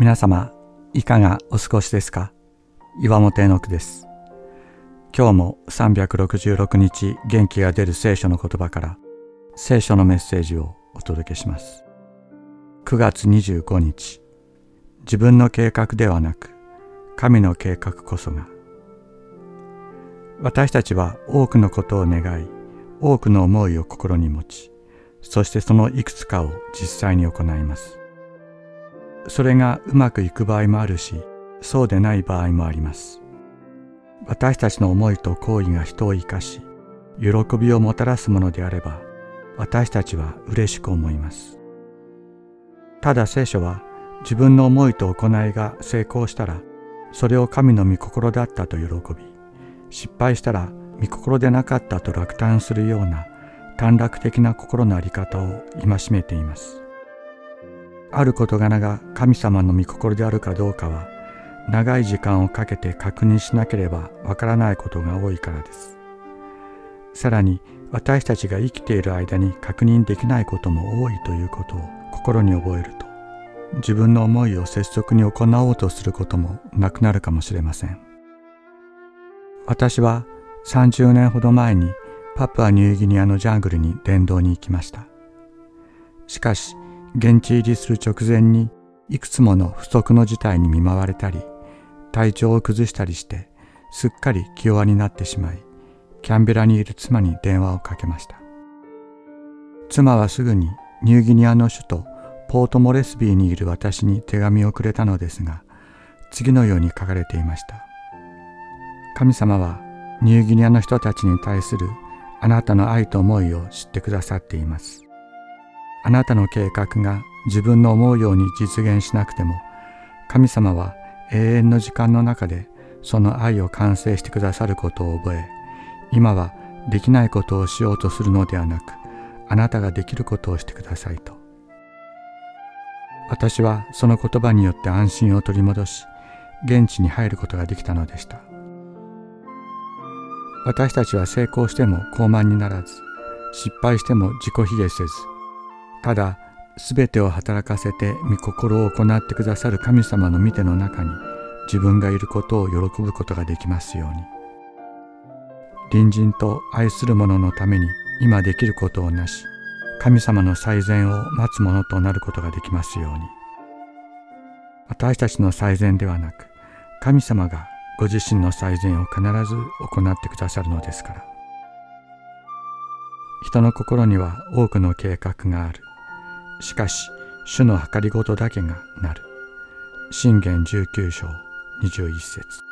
皆様いかがお過ごしですか？岩本絵の句です。今日も366日元気が出る聖書の言葉から聖書のメッセージをお届けします。9月25日自分の計画ではなく神の計画こそが私たちは多くのことを願い多くの思いを心に持ちそしてそのいくつかを実際に行います。それがうまくいく場合もあるしそうでない場合もあります。私たちの思いと行為が人を生かし喜びをもたらすものであれば私たちは嬉しく思います。ただ聖書は自分の思いと行いが成功したらそれを神の御心だったと喜び失敗したら御心でなかったと落胆するような短絡的な心の在り方を戒めています。ある事柄が神様の御心であるかどうかは長い時間をかけて確認しなければわからないことが多いからです。さらに私たちが生きている間に確認できないことも多いということを心に覚えると自分の思いを拙速に行おうとすることもなくなるかもしれません。私は30年ほど前にパプアニューギニアのジャングルに伝道に行きました。しかし現地入りする直前にいくつもの不測の事態に見舞われたり体調を崩したりしてすっかり気弱になってしまいキャンベラにいる妻に電話をかけました。妻はすぐにニューギニアの首都ポートモレスビーにいる私に手紙をくれたのですが次のように書かれていました。神様はニューギニアの人たちに対するあなたの愛と思いを知ってくださっています。あなたの計画が自分の思うように実現しなくても神様は永遠の時間の中でその愛を完成してくださることを覚え今はできないことをしようとするのではなくあなたができることをしてくださいと。私はその言葉によって安心を取り戻し現地に入ることができたのでした。私たちは成功しても高慢にならず失敗しても自己卑下せずただ全てを働かせて御心を行ってくださる神様の見ての中に自分がいることを喜ぶことができますように。隣人と愛する者のために今できることをなし神様の最善を待つ者となることができますように。私たちの最善ではなく神様がご自身の最善を必ず行ってくださるのですから。人の心には多くの計画がある。しかし主の計りごとだけがなる。信玄19章21節。